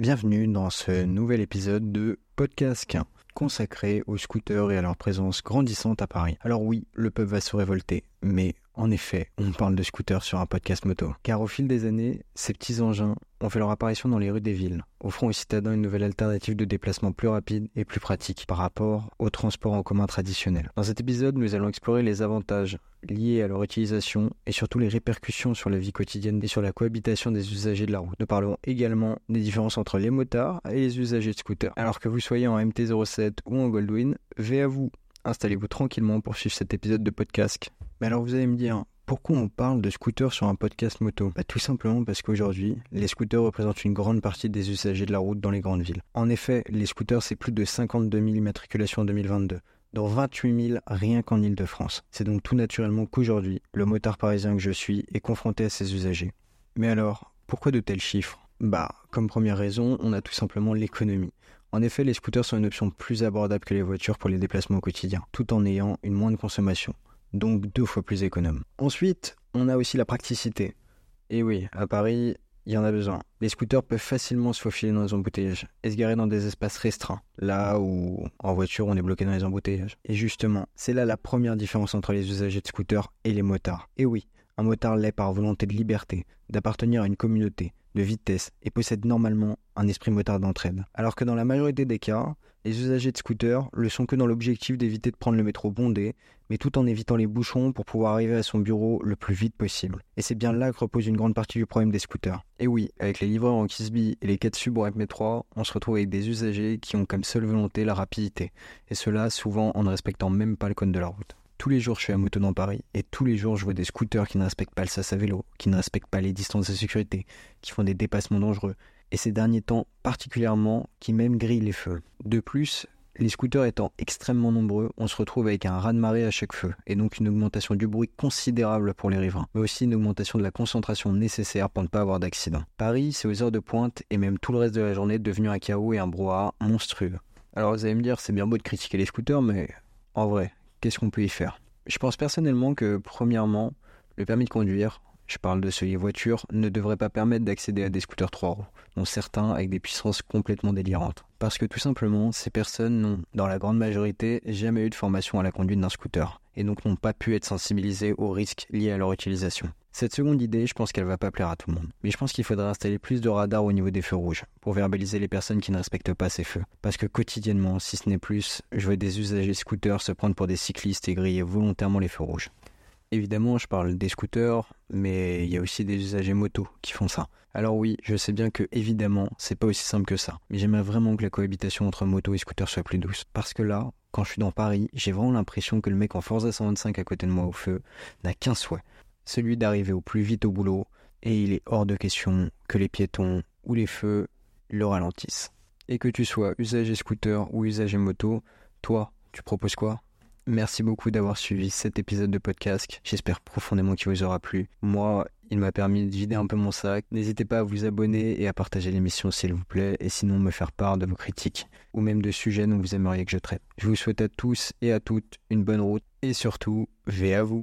Bienvenue dans ce nouvel épisode de Podcast consacré aux scooters et à leur présence grandissante à Paris. Alors oui, le peuple va se révolter, mais en effet, on parle de scooters sur un podcast moto. Car au fil des années, ces petits engins ont fait leur apparition dans les rues des villes, offrant aux citadins une nouvelle alternative de déplacement plus rapide et plus pratique par rapport au transport en commun traditionnel. Dans cet épisode, nous allons explorer les avantages liés à leur utilisation et surtout les répercussions sur la vie quotidienne et sur la cohabitation des usagers de la route. Nous parlerons également des différences entre les motards et les usagers de scooters. Alors que vous soyez en MT-07 ou en Goldwyn, vais à vous installez-vous tranquillement pour suivre cet épisode de podcast. Mais alors vous allez me dire, pourquoi on parle de scooters sur un podcast moto? Bah, Tout simplement parce qu'aujourd'hui, les scooters représentent une grande partie des usagers de la route dans les grandes villes. En effet, les scooters, c'est plus de 52 000 immatriculations en 2022 dont 28 000 rien qu'en Ile-de-France. C'est donc tout naturellement qu'aujourd'hui, le motard parisien que je suis est confronté à ses usagers. Mais alors, pourquoi de tels chiffres? Bah, comme première raison, on a tout simplement l'économie. En effet, les scooters sont une option plus abordable que les voitures pour les déplacements au quotidien, tout en ayant une moindre consommation, donc deux fois plus économe. Ensuite, on a aussi la praticité. Et oui, à Paris, il y en a besoin. Les scooters peuvent facilement se faufiler dans les embouteillages et se garer dans des espaces restreints, là où en voiture on est bloqué dans les embouteillages. Et justement, c'est là la première différence entre les usagers de scooters et les motards. Et oui, un motard l'est par volonté de liberté, d'appartenir à une communauté, de vitesse et possède normalement un esprit motard d'entraide. Alors que dans la majorité des cas, les usagers de scooters le sont que dans l'objectif d'éviter de prendre le métro bondé, mais tout en évitant les bouchons pour pouvoir arriver à son bureau le plus vite possible. Et c'est bien là que repose une grande partie du problème des scooters. Et oui, avec les livreurs en Kisby et les 4 sub au MP3, on se retrouve avec des usagers qui ont comme seule volonté la rapidité, et cela souvent en ne respectant même pas le code de la route. Tous les jours, je suis à moto dans Paris et tous les jours, je vois des scooters qui ne respectent pas le sas à vélo, qui ne respectent pas les distances de sécurité, qui font des dépassements dangereux. Et ces derniers temps, particulièrement, qui même grillent les feux. De plus, les scooters étant extrêmement nombreux, on se retrouve avec un raz-de-marée à chaque feu, et donc une augmentation du bruit considérable pour les riverains, mais aussi une augmentation de la concentration nécessaire pour ne pas avoir d'accident. Paris, c'est aux heures de pointe, et même tout le reste de la journée, devenu un chaos et un brouhaha monstrueux. Alors vous allez me dire, c'est bien beau de critiquer les scooters, mais en vrai, qu'est-ce qu'on peut y faire? Je pense personnellement que, premièrement, le permis de conduire, je parle de celui voiture, ne devrait pas permettre d'accéder à des scooters 3 roues, dont certains avec des puissances complètement délirantes. Parce que tout simplement, ces personnes n'ont, dans la grande majorité, jamais eu de formation à la conduite d'un scooter, et donc n'ont pas pu être sensibilisés aux risques liés à leur utilisation. Cette seconde idée, je pense qu'elle va pas plaire à tout le monde. Mais je pense qu'il faudrait installer plus de radars au niveau des feux rouges, pour verbaliser les personnes qui ne respectent pas ces feux. Parce que quotidiennement, si ce n'est plus, je vois des usagers scooters se prendre pour des cyclistes et griller volontairement les feux rouges. Évidemment, je parle des scooters, mais il y a aussi des usagers motos qui font ça. Alors oui, je sais bien que évidemment, c'est pas aussi simple que ça, mais j'aimerais vraiment que la cohabitation entre moto et scooter soit plus douce. Parce que là, quand je suis dans Paris, j'ai vraiment l'impression que le mec en Forza 125 à côté de moi au feu n'a qu'un souhait, celui d'arriver au plus vite au boulot, et il est hors de question que les piétons ou les feux le ralentissent. Et que tu sois usager scooter ou usager moto, toi, tu proposes quoi? Merci beaucoup d'avoir suivi cet épisode de podcast. J'espère profondément qu'il vous aura plu. Moi, il m'a permis de vider un peu mon sac. N'hésitez pas à vous abonner et à partager l'émission s'il vous plaît, et sinon me faire part de vos critiques ou même de sujets dont vous aimeriez que je traite. Je vous souhaite à tous et à toutes une bonne route et surtout, vais à vous.